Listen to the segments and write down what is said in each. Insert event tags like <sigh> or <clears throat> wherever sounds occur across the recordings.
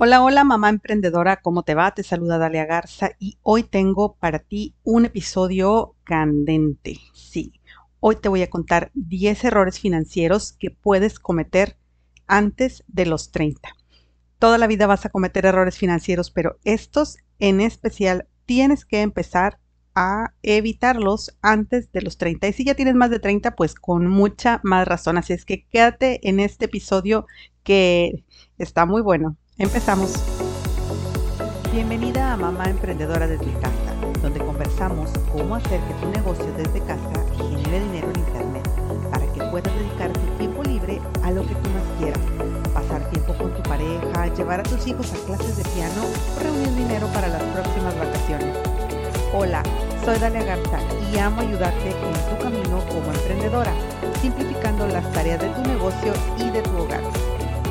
Hola, hola mamá emprendedora, ¿cómo te va? Te saluda Dalia Garza y hoy tengo para ti un episodio candente. Sí, hoy te voy a contar 10 errores financieros que puedes cometer antes de los 30. Toda la vida vas a cometer errores financieros, pero estos en especial tienes que empezar a evitarlos antes de los 30. Y si ya tienes más de 30, pues con mucha más razón. Así es que quédate en este episodio que está muy bueno. Empezamos. Bienvenida a Mamá Emprendedora desde casa, donde conversamos cómo hacer que tu negocio desde casa genere dinero en Internet para que puedas dedicar tu tiempo libre a lo que tú más quieras. Pasar tiempo con tu pareja, llevar a tus hijos a clases de piano o reunir dinero para las próximas vacaciones. Hola, soy Dalia Garza y amo ayudarte en tu camino como emprendedora, simplificando las tareas de tu negocio y de tu hogar.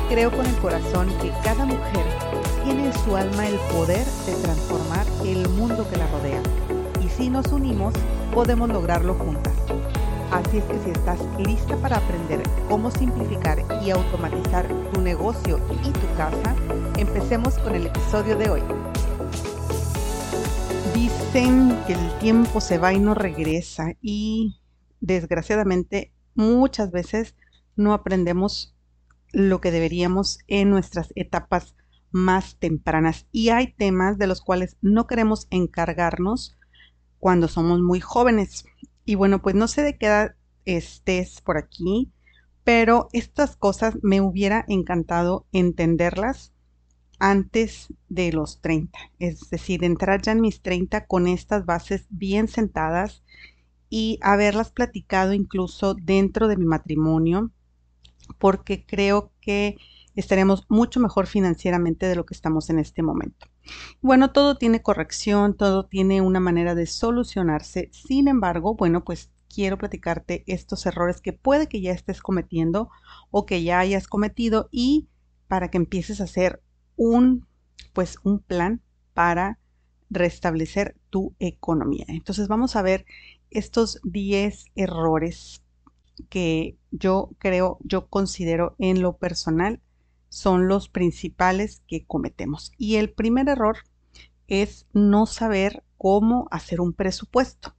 Creo con el corazón que cada mujer tiene en su alma el poder de transformar el mundo que la rodea. Y si nos unimos, podemos lograrlo juntas. Así es que si estás lista para aprender cómo simplificar y automatizar tu negocio y tu casa, empecemos con el episodio de hoy. Dicen que el tiempo se va y no regresa y desgraciadamente muchas veces no aprendemos lo que deberíamos en nuestras etapas más tempranas. Y hay temas de los cuales no queremos encargarnos cuando somos muy jóvenes. Y bueno, pues no sé de qué edad estés por aquí, pero estas cosas me hubiera encantado entenderlas antes de los 30. Es decir, entrar ya en mis 30 con estas bases bien sentadas y haberlas platicado incluso dentro de mi matrimonio porque creo que estaremos mucho mejor financieramente de lo que estamos en este momento. Bueno, todo tiene corrección, todo tiene una manera de solucionarse. Sin embargo, bueno, pues quiero platicarte estos errores que puede que ya estés cometiendo o que ya hayas cometido y para que empieces a hacer un pues un plan para restablecer tu economía. Entonces vamos a ver estos 10 errores que yo creo, yo considero en lo personal son los principales que cometemos. Y el primer error es no saber cómo hacer un presupuesto.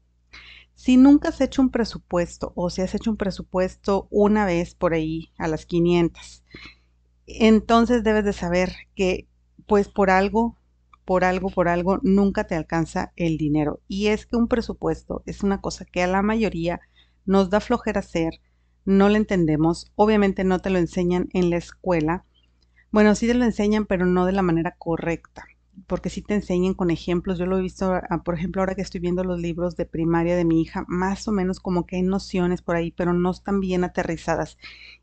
Si nunca has hecho un presupuesto o si has hecho un presupuesto una vez por ahí a las 500, entonces debes de saber que pues por algo, por algo, por algo nunca te alcanza el dinero. Y es que un presupuesto es una cosa que a la mayoría nos da flojera hacer, no lo entendemos, obviamente no te lo enseñan en la escuela. Bueno, sí te lo enseñan, pero no de la manera correcta, porque sí te enseñan con ejemplos. Yo lo he visto, ah, por ejemplo, ahora que estoy viendo los libros de primaria de mi hija, más o menos como que hay nociones por ahí, pero no están bien aterrizadas.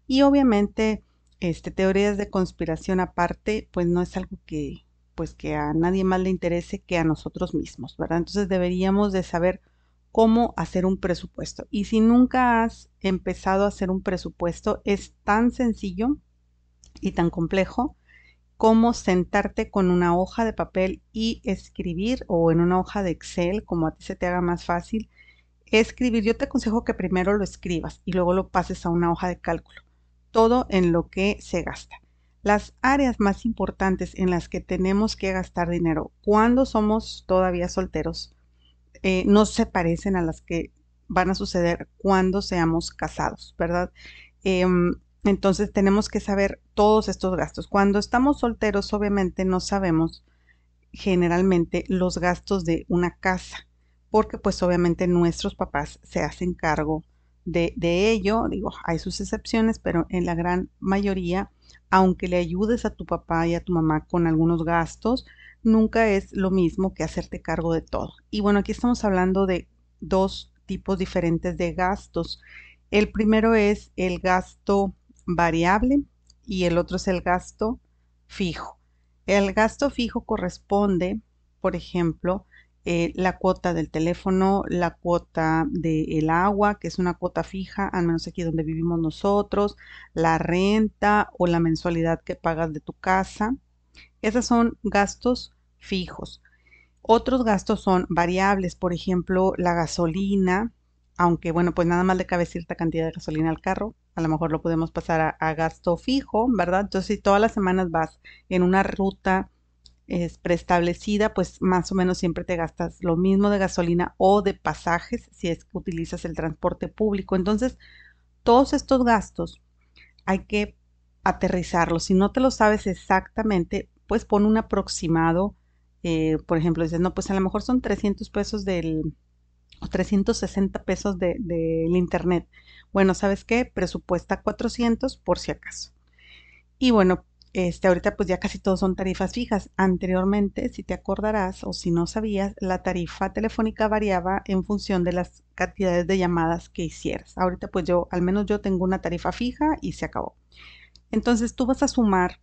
Y obviamente, este, teorías de conspiración aparte, pues no es algo que, pues que a nadie más le interese que a nosotros mismos, ¿verdad? Entonces deberíamos de saber cómo hacer un presupuesto. Y si nunca has empezado a hacer un presupuesto, es tan sencillo y tan complejo como sentarte con una hoja de papel y escribir o en una hoja de Excel, como a ti se te haga más fácil, escribir. Yo te aconsejo que primero lo escribas y luego lo pases a una hoja de cálculo. Todo en lo que se gasta. Las áreas más importantes en las que tenemos que gastar dinero cuando somos todavía solteros eh, no se parecen a las que van a suceder cuando seamos casados, ¿verdad? Em, entonces tenemos que saber todos estos gastos. Cuando estamos solteros, obviamente no sabemos generalmente los gastos de una casa, porque pues obviamente nuestros papás se hacen cargo de, de, ello. Digo, hay sus excepciones, pero en la gran mayoría, aunque le ayudes a tu papá y a tu mamá con algunos gastos, nunca es lo mismo que hacerte cargo de todo. Y bueno, aquí estamos hablando de dos tipos diferentes de gastos. El primero es el gasto variable y el otro es el gasto fijo. El gasto fijo corresponde, por ejemplo, eh, la cuota del teléfono, la cuota del agua, que es una cuota fija, al menos aquí donde vivimos nosotros, la renta o la mensualidad que pagas de tu casa. Esos son gastos fijos. Otros gastos son variables, por ejemplo, la gasolina, aunque bueno, pues nada más le cabe cierta cantidad de gasolina al carro, a lo mejor lo podemos pasar a, gasto fijo, ¿verdad? Entonces, si todas las semanas vas en una ruta es preestablecida, pues más o menos siempre te gastas lo mismo de gasolina o de pasajes si es que utilizas el transporte público. Entonces, todos estos gastos hay que aterrizarlos. Si no te lo sabes exactamente, pues pon un aproximado. Eh, por ejemplo, dices, no, pues a lo mejor son 300 pesos del, o 360 pesos del de, internet. Bueno, ¿sabes qué? Presupuesta 400 por si acaso. Y bueno, este, ahorita pues ya casi todos son tarifas fijas. Anteriormente, si te acordarás o si no sabías, la tarifa telefónica variaba en función de las cantidades de llamadas que hicieras. Ahorita pues yo, al menos yo tengo una tarifa fija y se acabó. Entonces tú vas a sumar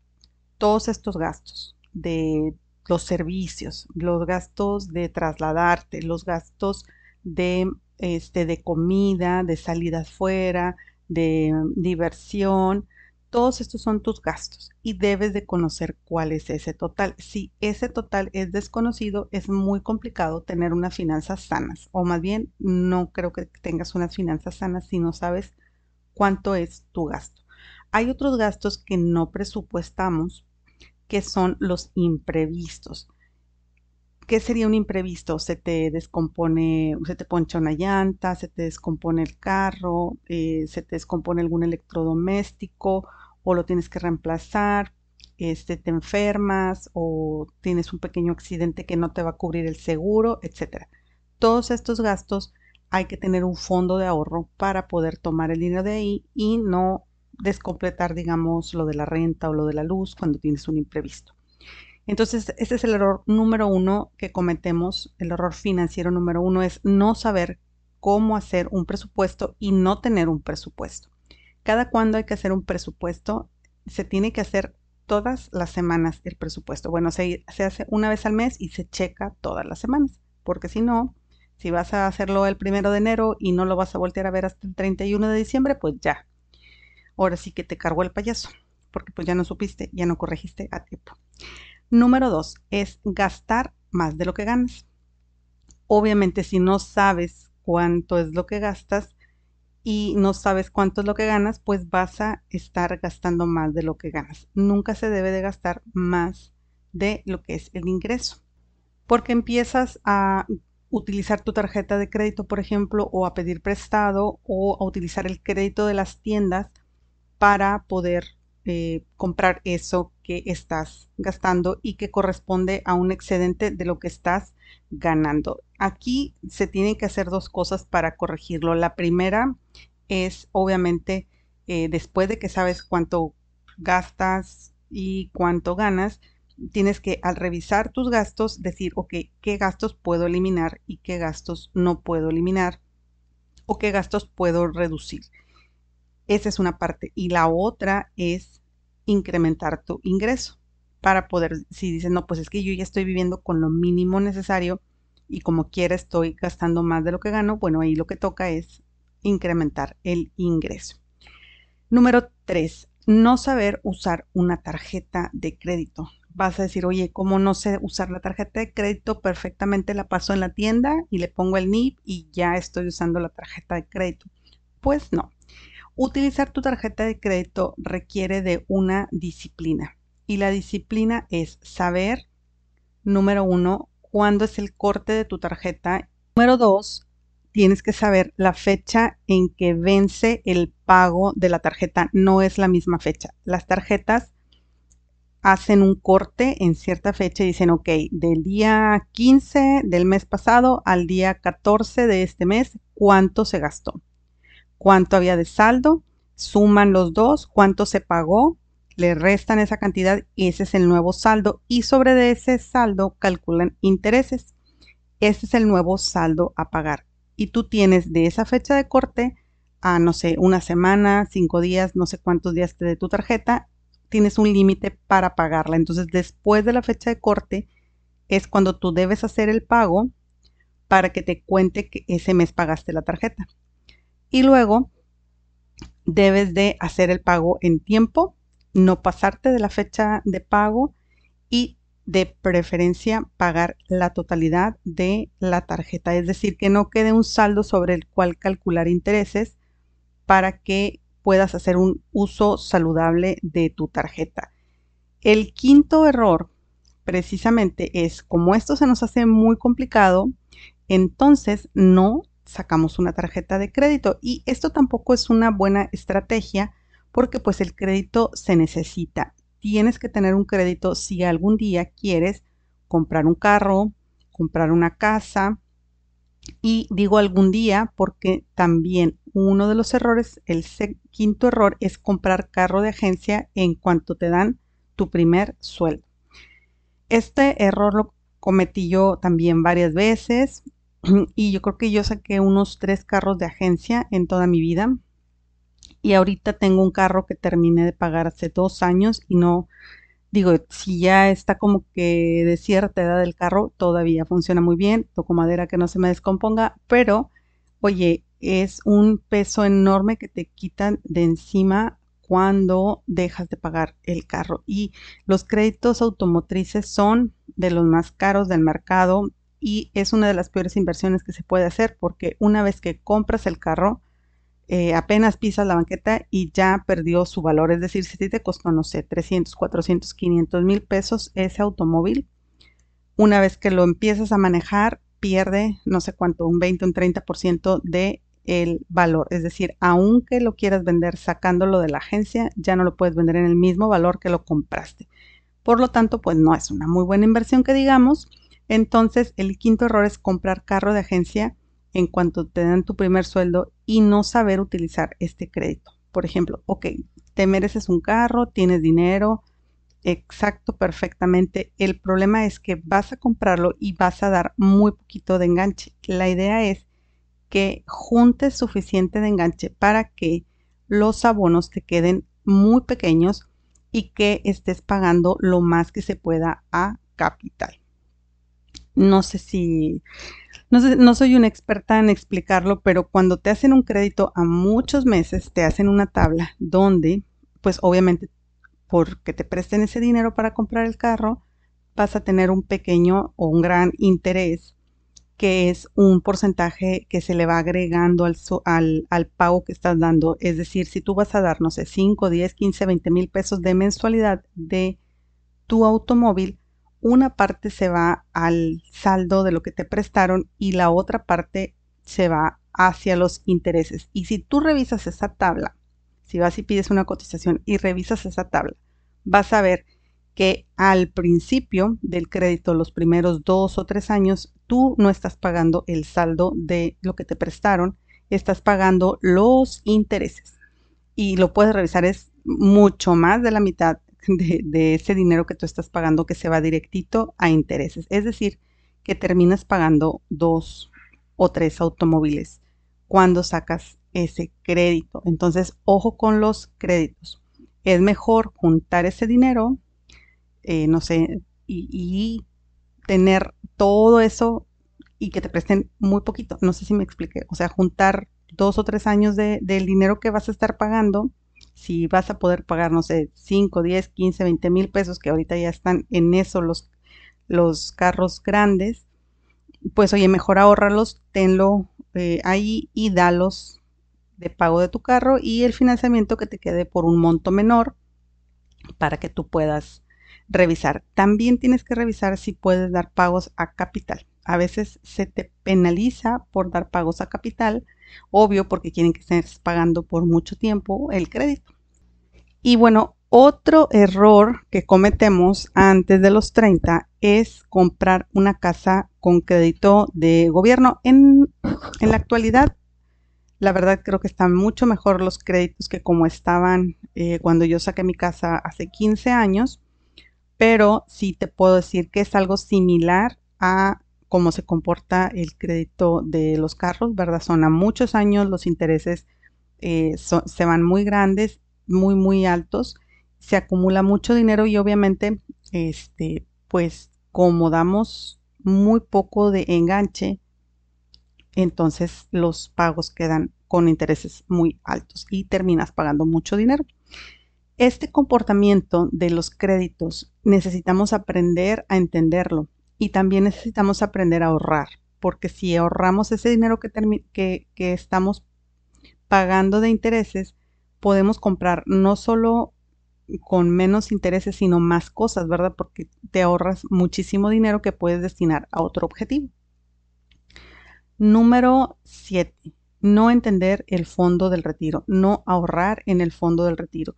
todos estos gastos de los servicios, los gastos de trasladarte, los gastos de, este, de comida, de salidas fuera, de diversión, todos estos son tus gastos y debes de conocer cuál es ese total. Si ese total es desconocido, es muy complicado tener unas finanzas sanas. O más bien, no creo que tengas unas finanzas sanas si no sabes cuánto es tu gasto. Hay otros gastos que no presupuestamos, que son los imprevistos. ¿Qué sería un imprevisto? Se te descompone, se te poncha una llanta, se te descompone el carro, eh, se te descompone algún electrodoméstico o lo tienes que reemplazar, este, te enfermas o tienes un pequeño accidente que no te va a cubrir el seguro, etc. Todos estos gastos hay que tener un fondo de ahorro para poder tomar el dinero de ahí y no descompletar, digamos, lo de la renta o lo de la luz cuando tienes un imprevisto. Entonces, ese es el error número uno que cometemos. El error financiero número uno es no saber cómo hacer un presupuesto y no tener un presupuesto. Cada cuando hay que hacer un presupuesto, se tiene que hacer todas las semanas el presupuesto. Bueno, se, se hace una vez al mes y se checa todas las semanas, porque si no, si vas a hacerlo el primero de enero y no lo vas a voltear a ver hasta el 31 de diciembre, pues ya. Ahora sí que te cargó el payaso, porque pues ya no supiste, ya no corregiste a tiempo. Número dos es gastar más de lo que ganas. Obviamente, si no sabes cuánto es lo que gastas, y no sabes cuánto es lo que ganas, pues vas a estar gastando más de lo que ganas. Nunca se debe de gastar más de lo que es el ingreso. Porque empiezas a utilizar tu tarjeta de crédito, por ejemplo, o a pedir prestado o a utilizar el crédito de las tiendas para poder eh, comprar eso que estás gastando y que corresponde a un excedente de lo que estás ganando. Aquí se tienen que hacer dos cosas para corregirlo. La primera es obviamente eh, después de que sabes cuánto gastas y cuánto ganas, tienes que al revisar tus gastos decir, ok, ¿qué gastos puedo eliminar y qué gastos no puedo eliminar? ¿O qué gastos puedo reducir? Esa es una parte. Y la otra es incrementar tu ingreso para poder, si dices, no, pues es que yo ya estoy viviendo con lo mínimo necesario y como quiera estoy gastando más de lo que gano, bueno, ahí lo que toca es incrementar el ingreso. Número 3. No saber usar una tarjeta de crédito. Vas a decir, oye, ¿cómo no sé usar la tarjeta de crédito? Perfectamente la paso en la tienda y le pongo el NIP y ya estoy usando la tarjeta de crédito. Pues no. Utilizar tu tarjeta de crédito requiere de una disciplina. Y la disciplina es saber, número uno, cuándo es el corte de tu tarjeta. Número dos, tienes que saber la fecha en que vence el pago de la tarjeta. No es la misma fecha. Las tarjetas hacen un corte en cierta fecha y dicen, ok, del día 15 del mes pasado al día 14 de este mes, ¿cuánto se gastó? ¿Cuánto había de saldo? Suman los dos, cuánto se pagó, le restan esa cantidad y ese es el nuevo saldo y sobre ese saldo calculan intereses. Ese es el nuevo saldo a pagar. Y tú tienes de esa fecha de corte a, no sé, una semana, cinco días, no sé cuántos días te dé tu tarjeta, tienes un límite para pagarla. Entonces, después de la fecha de corte es cuando tú debes hacer el pago para que te cuente que ese mes pagaste la tarjeta. Y luego debes de hacer el pago en tiempo no pasarte de la fecha de pago y de preferencia pagar la totalidad de la tarjeta, es decir, que no quede un saldo sobre el cual calcular intereses para que puedas hacer un uso saludable de tu tarjeta. El quinto error precisamente es como esto se nos hace muy complicado, entonces no sacamos una tarjeta de crédito y esto tampoco es una buena estrategia porque pues el crédito se necesita. Tienes que tener un crédito si algún día quieres comprar un carro, comprar una casa y digo algún día porque también uno de los errores, el quinto error es comprar carro de agencia en cuanto te dan tu primer sueldo. Este error lo cometí yo también varias veces <clears throat> y yo creo que yo saqué unos tres carros de agencia en toda mi vida. Y ahorita tengo un carro que terminé de pagar hace dos años y no, digo, si ya está como que de cierta edad el carro, todavía funciona muy bien, toco madera que no se me descomponga, pero oye, es un peso enorme que te quitan de encima cuando dejas de pagar el carro. Y los créditos automotrices son de los más caros del mercado y es una de las peores inversiones que se puede hacer porque una vez que compras el carro, eh, apenas pisas la banqueta y ya perdió su valor. Es decir, si te costó, no sé, 300, 400, 500 mil pesos ese automóvil, una vez que lo empiezas a manejar, pierde no sé cuánto, un 20, un 30% de el valor. Es decir, aunque lo quieras vender sacándolo de la agencia, ya no lo puedes vender en el mismo valor que lo compraste. Por lo tanto, pues no es una muy buena inversión que digamos. Entonces, el quinto error es comprar carro de agencia en cuanto te dan tu primer sueldo y no saber utilizar este crédito. Por ejemplo, ok, te mereces un carro, tienes dinero, exacto, perfectamente. El problema es que vas a comprarlo y vas a dar muy poquito de enganche. La idea es que juntes suficiente de enganche para que los abonos te queden muy pequeños y que estés pagando lo más que se pueda a capital. No sé si, no, no soy una experta en explicarlo, pero cuando te hacen un crédito a muchos meses, te hacen una tabla donde, pues obviamente, porque te presten ese dinero para comprar el carro, vas a tener un pequeño o un gran interés que es un porcentaje que se le va agregando al, al, pago que estás dando. Es decir, si tú vas a dar, no sé, 5, 10, 15, 20 mil pesos de mensualidad de tu automóvil, una parte se va al saldo de lo que te prestaron y la otra parte se va hacia los intereses. Y si tú revisas esa tabla, si vas y pides una cotización y revisas esa tabla, vas a ver que al principio del crédito, los primeros dos o tres años, tú no estás pagando el saldo de lo que te prestaron, estás pagando los intereses. Y lo puedes revisar, es mucho más de la mitad de, ese dinero que tú estás pagando que se va directito a intereses. Es decir, que terminas pagando dos o tres automóviles cuando sacas ese crédito. Entonces, ojo con los créditos. Es mejor juntar ese dinero eh, no sé, y, tener todo eso y que te presten muy poquito. No sé si me expliqué. O sea, juntar dos o tres años de, del dinero que vas a estar pagando, si vas a poder pagar, no sé, 5, 10, 15, 20 mil pesos, que ahorita ya están en eso los, los carros grandes, pues oye, mejor ahorrarlos, tenlo eh, ahí y dalos de pago de tu carro y el financiamiento que te quede por un monto menor para que tú puedas revisar. También tienes que revisar si puedes dar pagos a capital. A veces se te penaliza por dar pagos a capital, obvio porque quieren que estés pagando por mucho tiempo el crédito. Y bueno, otro error que cometemos antes de los 30 es comprar una casa con crédito de gobierno. En, en la actualidad, la verdad creo que están mucho mejor los créditos que como estaban eh, cuando yo saqué mi casa hace 15 años pero sí te puedo decir que es algo similar a cómo se comporta el crédito de los carros, ¿verdad? Son a muchos años, los intereses eh, se van muy grandes, muy, muy altos, se acumula mucho dinero y obviamente, este, pues como damos muy poco de enganche, entonces los pagos quedan con intereses muy altos y terminas pagando mucho dinero. Este comportamiento de los créditos necesitamos aprender a entenderlo y también necesitamos aprender a ahorrar, porque si ahorramos ese dinero que, que, que estamos pagando de intereses, podemos comprar no solo con menos intereses, sino más cosas, ¿verdad? Porque te ahorras muchísimo dinero que puedes destinar a otro objetivo. Número 7. No entender el fondo del retiro, no ahorrar en el fondo del retiro.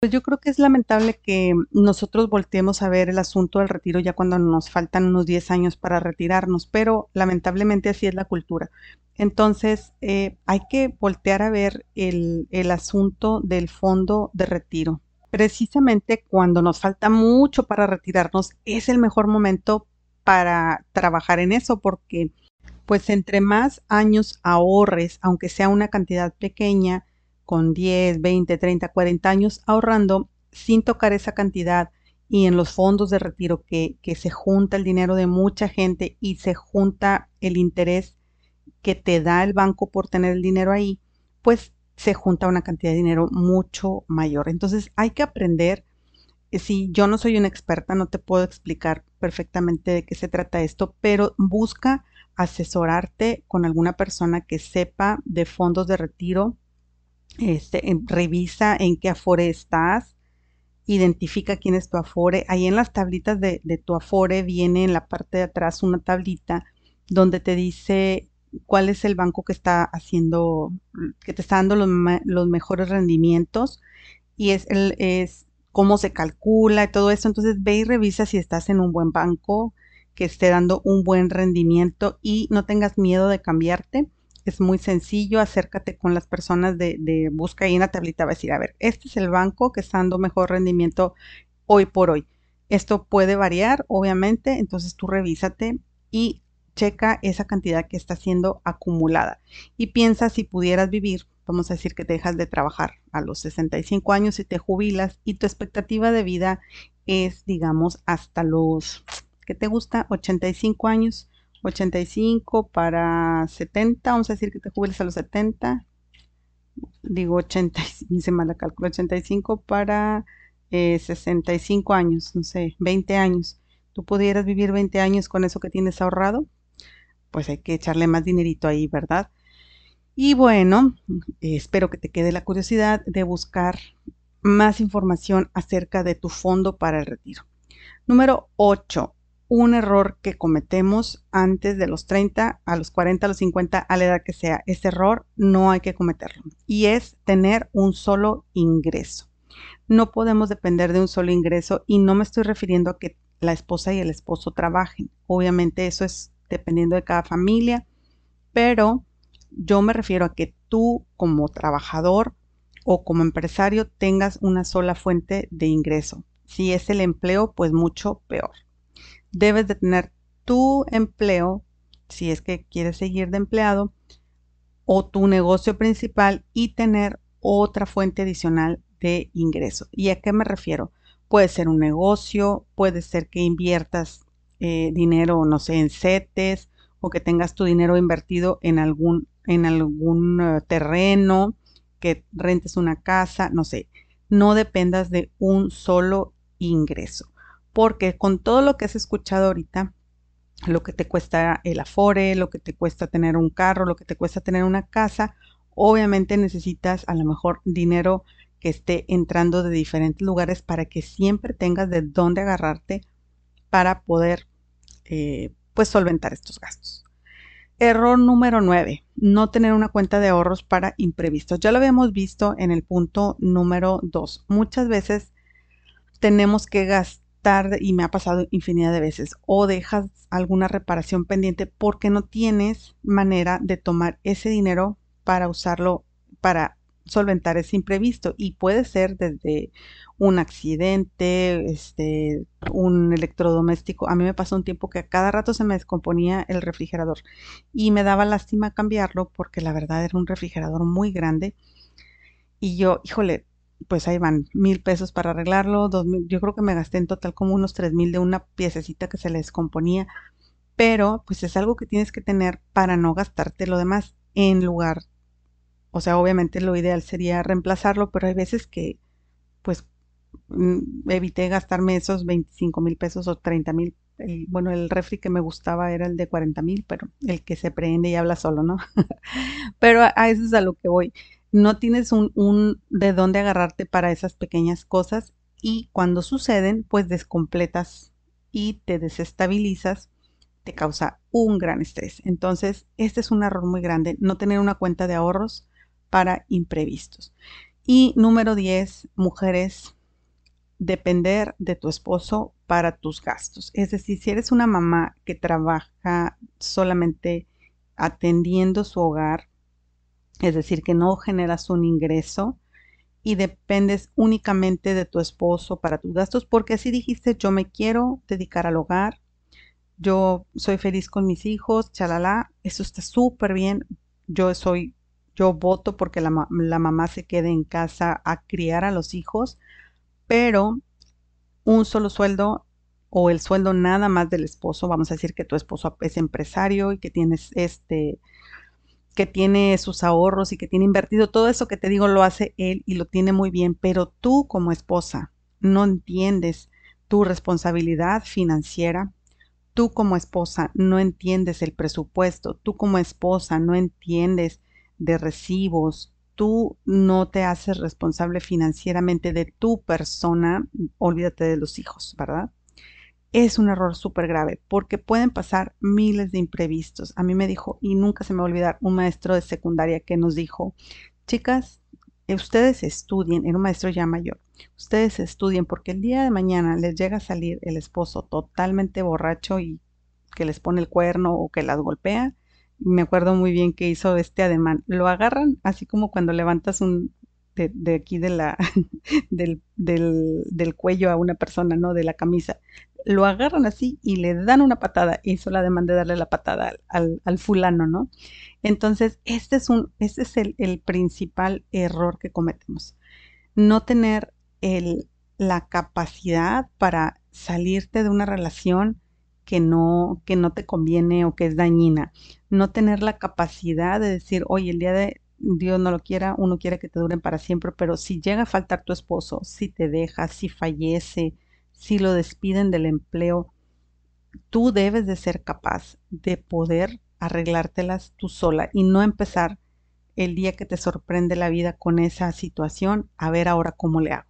Pues yo creo que es lamentable que nosotros volteemos a ver el asunto del retiro ya cuando nos faltan unos 10 años para retirarnos, pero lamentablemente así es la cultura. Entonces, eh, hay que voltear a ver el, el asunto del fondo de retiro. Precisamente cuando nos falta mucho para retirarnos, es el mejor momento para trabajar en eso, porque pues entre más años ahorres, aunque sea una cantidad pequeña, con 10, 20, 30, 40 años ahorrando sin tocar esa cantidad y en los fondos de retiro que, se junta el dinero de mucha gente y se junta el interés que te da el banco por tener el dinero ahí, pues se junta una cantidad de dinero mucho mayor. Entonces hay que aprender. Eh, si yo no soy una experta, no te puedo explicar perfectamente de qué se trata esto, pero busca asesorarte con alguna persona que sepa de fondos de retiro, este, revisa en qué afore estás, identifica quién es tu afore. Ahí en las tablitas de, tu afore viene en la parte de atrás una tablita donde te dice cuál es el banco que está haciendo, que te está dando los, mejores rendimientos y es, el, es cómo se calcula y todo eso. Entonces ve y revisa si estás en un buen banco, que esté dando un buen rendimiento y no tengas miedo de cambiarte es muy sencillo, acércate con las personas de, busca ahí en la tablita, va a decir, a ver, este es el banco que está dando mejor rendimiento hoy por hoy. Esto puede variar, obviamente, entonces tú revísate y checa esa cantidad que está siendo acumulada. Y piensa si pudieras vivir, vamos a decir que te dejas de trabajar a los 65 años y te jubilas y tu expectativa de vida es, digamos, hasta los, ¿qué te gusta? 85 años 85 para 70, vamos a decir que te jubiles a los 70, digo 80, <laughs> hice mala cálculo, 85 para 65 eh, años, no sé, 20 años. ¿Tú pudieras vivir 20 años con eso que tienes ahorrado? Pues hay que echarle más dinerito ahí, ¿verdad? Y bueno, espero que te quede la curiosidad de buscar más información acerca de tu fondo para el retiro. Número 8 un error que cometemos antes de los 30, a los 40, a los 50, a la edad que sea. Ese error no hay que cometerlo. Y es tener un solo ingreso. No podemos depender de un solo ingreso y no me estoy refiriendo a que la esposa y el esposo trabajen. Obviamente eso es dependiendo de cada familia, pero yo me refiero a que tú como trabajador o como empresario tengas una sola fuente de ingreso. Si es el empleo, pues mucho peor debes de tener tu empleo, si es que quieres seguir de empleado, o tu negocio principal y tener otra fuente adicional de ingreso. ¿Y a qué me refiero? Puede ser un negocio, puede ser que inviertas eh, dinero, no sé, en CETES o que tengas tu dinero invertido en algún, en algún eh, terreno, que rentes una casa, no sé. No dependas de un solo ingreso porque con todo lo que has escuchado ahorita, lo que te cuesta el afore, lo que te cuesta tener un carro, lo que te cuesta tener una casa, obviamente necesitas a lo mejor dinero que esté entrando de diferentes lugares para que siempre tengas de dónde agarrarte para poder eh, pues solventar estos gastos. Error número 9, no tener una cuenta de ahorros para imprevistos. Ya lo habíamos visto en el punto número 2. Muchas veces tenemos que gastar y me ha pasado infinidad de veces, o dejas alguna reparación pendiente porque no tienes manera de tomar ese dinero para usarlo para solventar ese imprevisto. Y puede ser desde un accidente, este, un electrodoméstico. A mí me pasó un tiempo que a cada rato se me descomponía el refrigerador y me daba lástima cambiarlo porque la verdad era un refrigerador muy grande. Y yo, híjole, pues ahí van mil pesos para arreglarlo, dos mil, yo creo que me gasté en total como unos tres mil de una piececita que se le descomponía, pero pues es algo que tienes que tener para no gastarte lo demás en lugar, o sea, obviamente lo ideal sería reemplazarlo, pero hay veces que pues mm, evité gastarme esos 25 mil pesos o 30 mil. Bueno, el refri que me gustaba era el de 40 mil, pero el que se prende y habla solo, ¿no? <laughs> pero a, eso es a lo que voy. No tienes un, de dónde agarrarte para esas pequeñas cosas y cuando suceden, pues descompletas y te desestabilizas, te causa un gran estrés. Entonces, este es un error muy grande, no tener una cuenta de ahorros para imprevistos. Y número 10, mujeres, depender de tu esposo para tus gastos. Es decir, si eres una mamá que trabaja solamente atendiendo su hogar, es decir, que no generas un ingreso y dependes únicamente de tu esposo para tus gastos, porque así dijiste, yo me quiero dedicar al hogar, yo soy feliz con mis hijos, chalala, eso está súper bien, yo soy, yo voto porque la, la mamá se quede en casa a criar a los hijos, pero un solo sueldo o el sueldo nada más del esposo, vamos a decir que tu esposo es empresario y que tienes este que tiene sus ahorros y que tiene invertido, todo eso que te digo lo hace él y lo tiene muy bien, pero tú como esposa no entiendes tu responsabilidad financiera, tú como esposa no entiendes el presupuesto, tú como esposa no entiendes de recibos, tú no te haces responsable financieramente de tu persona, olvídate de los hijos, ¿verdad? Es un error súper grave porque pueden pasar miles de imprevistos. A mí me dijo, y nunca se me va a olvidar, un maestro de secundaria que nos dijo, chicas, ustedes estudien, era un maestro ya mayor, ustedes estudien porque el día de mañana les llega a salir el esposo totalmente borracho y que les pone el cuerno o que las golpea. Me acuerdo muy bien que hizo este ademán. Lo agarran así como cuando levantas un de, aquí de la <laughs> del, del, cuello a una persona, ¿no? De la camisa. Lo agarran así y le dan una patada. Hizo la demanda de darle la patada al, fulano, ¿no? Entonces, este es un, este es el, el principal error que cometemos. No tener el, la capacidad para salirte de una relación que no, que no te conviene o que es dañina. No tener la capacidad de decir, oye, el día de Dios no lo quiera, uno quiere que te duren para siempre, pero si llega a faltar tu esposo, si te deja, si fallece, si lo despiden del empleo, tú debes de ser capaz de poder arreglártelas tú sola y no empezar el día que te sorprende la vida con esa situación a ver ahora cómo le hago.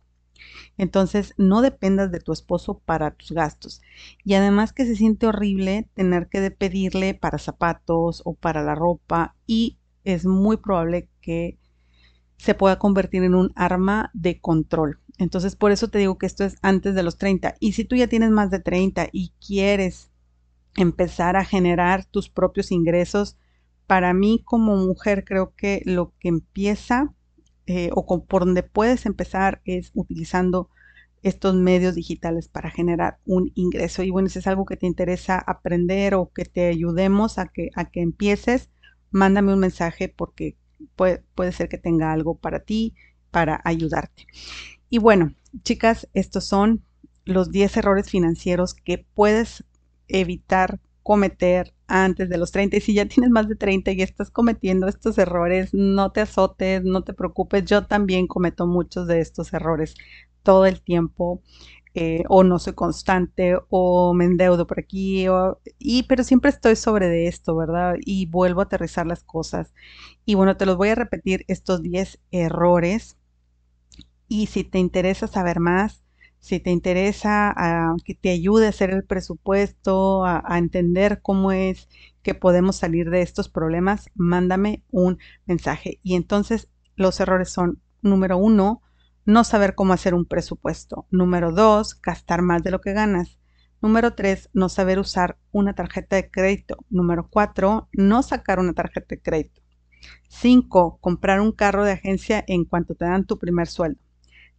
Entonces, no dependas de tu esposo para tus gastos. Y además que se siente horrible tener que pedirle para zapatos o para la ropa y es muy probable que se pueda convertir en un arma de control. Entonces, por eso te digo que esto es antes de los 30. Y si tú ya tienes más de 30 y quieres empezar a generar tus propios ingresos, para mí como mujer creo que lo que empieza eh, o por donde puedes empezar es utilizando estos medios digitales para generar un ingreso. Y bueno, si es algo que te interesa aprender o que te ayudemos a que, a que empieces, mándame un mensaje porque puede, puede ser que tenga algo para ti, para ayudarte. Y bueno, chicas, estos son los 10 errores financieros que puedes evitar cometer antes de los 30. Y si ya tienes más de 30 y estás cometiendo estos errores, no te azotes, no te preocupes. Yo también cometo muchos de estos errores todo el tiempo. Eh, o no soy constante o me endeudo por aquí y pero siempre estoy sobre de esto, ¿verdad? Y vuelvo a aterrizar las cosas. Y bueno, te los voy a repetir estos 10 errores y si te interesa saber más, si te interesa ah, que te ayude a hacer el presupuesto, a, entender cómo es que podemos salir de estos problemas, mándame un mensaje. Y entonces los errores son, número uno, no saber cómo hacer un presupuesto. Número dos, gastar más de lo que ganas. Número tres, no saber usar una tarjeta de crédito. Número cuatro, no sacar una tarjeta de crédito. Cinco, comprar un carro de agencia en cuanto te dan tu primer sueldo.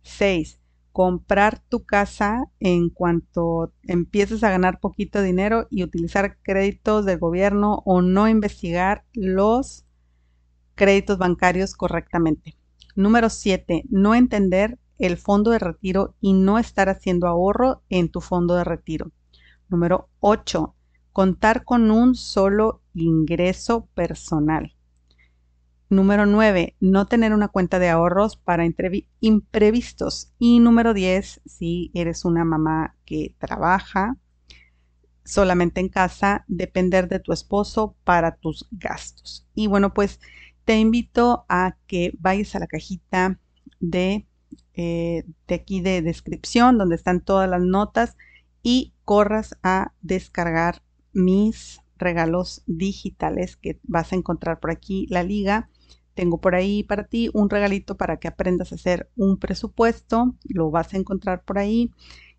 Seis, comprar tu casa en cuanto empieces a ganar poquito dinero y utilizar créditos del gobierno o no investigar los créditos bancarios correctamente. Número 7. No entender el fondo de retiro y no estar haciendo ahorro en tu fondo de retiro. Número 8. Contar con un solo ingreso personal. Número 9, no tener una cuenta de ahorros para imprevistos. Y número 10, si eres una mamá que trabaja solamente en casa, depender de tu esposo para tus gastos. Y bueno, pues te invito a que vayas a la cajita de, eh, de aquí de descripción, donde están todas las notas, y corras a descargar mis regalos digitales que vas a encontrar por aquí, la liga tengo por ahí para ti un regalito para que aprendas a hacer un presupuesto. Lo vas a encontrar por ahí.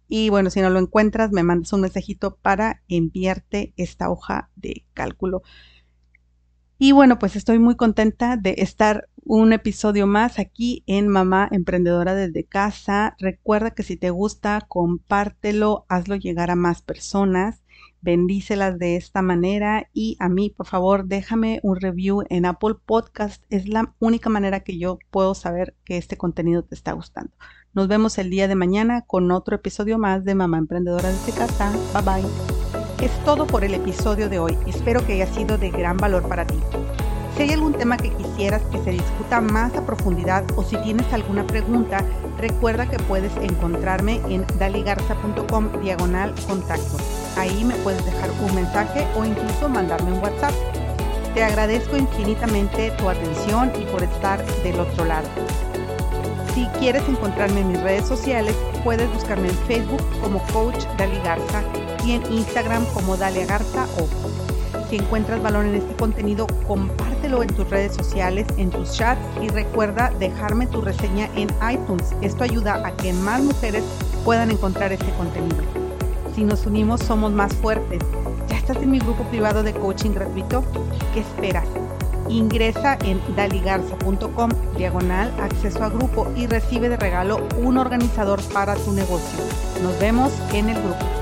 Y bueno, si no lo encuentras, me mandas un mensajito para enviarte esta hoja de cálculo. Y bueno, pues estoy muy contenta de estar un episodio más aquí en Mamá Emprendedora desde casa. Recuerda que si te gusta, compártelo, hazlo llegar a más personas bendícelas de esta manera y a mí, por favor, déjame un review en Apple Podcast. Es la única manera que yo puedo saber que este contenido te está gustando. Nos vemos el día de mañana con otro episodio más de Mamá Emprendedora desde casa. Bye bye. Es todo por el episodio de hoy. Espero que haya sido de gran valor para ti. Si hay algún tema que quisieras que se discuta más a profundidad o si tienes alguna pregunta, recuerda que puedes encontrarme en daligarza.com diagonal contacto. Ahí me puedes dejar un mensaje o incluso mandarme un WhatsApp. Te agradezco infinitamente tu atención y por estar del otro lado. Si quieres encontrarme en mis redes sociales, puedes buscarme en Facebook como Coach Dali Garza y en Instagram como Dalia Garza o si encuentras valor en este contenido, compártelo en tus redes sociales, en tus chats y recuerda dejarme tu reseña en iTunes. Esto ayuda a que más mujeres puedan encontrar este contenido. Si nos unimos somos más fuertes. ¿Ya estás en mi grupo privado de coaching gratuito? ¿Qué esperas? Ingresa en daligarza.com diagonal acceso a grupo y recibe de regalo un organizador para tu negocio. Nos vemos en el grupo.